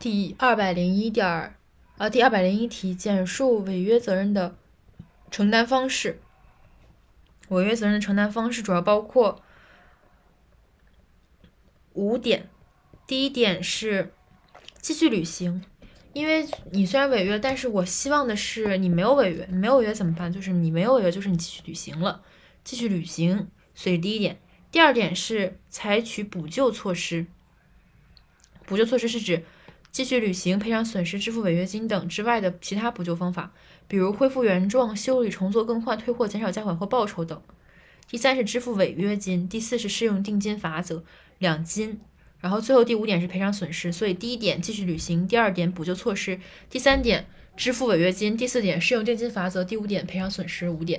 第二百零一点儿，呃，第二百零一题，简述违约责任的承担方式。违约责任的承担方式主要包括五点。第一点是继续履行，因为你虽然违约，但是我希望的是你没有违约，没有违约怎么办？就是你没有违约，就是你继续履行了，继续履行。所以第一点，第二点是采取补救措施。补救措施是指继续履行、赔偿损失、支付违约金等之外的其他补救方法，比如恢复原状、修理、重做、更换、退货、减少价款或报酬等。第三是支付违约金，第四是适用定金法则两金。然后最后第五点是赔偿损失，所以第一点继续履行，第二点补救措施，第三点支付违约金，第四点适用定金法则，第五点赔偿损失五点。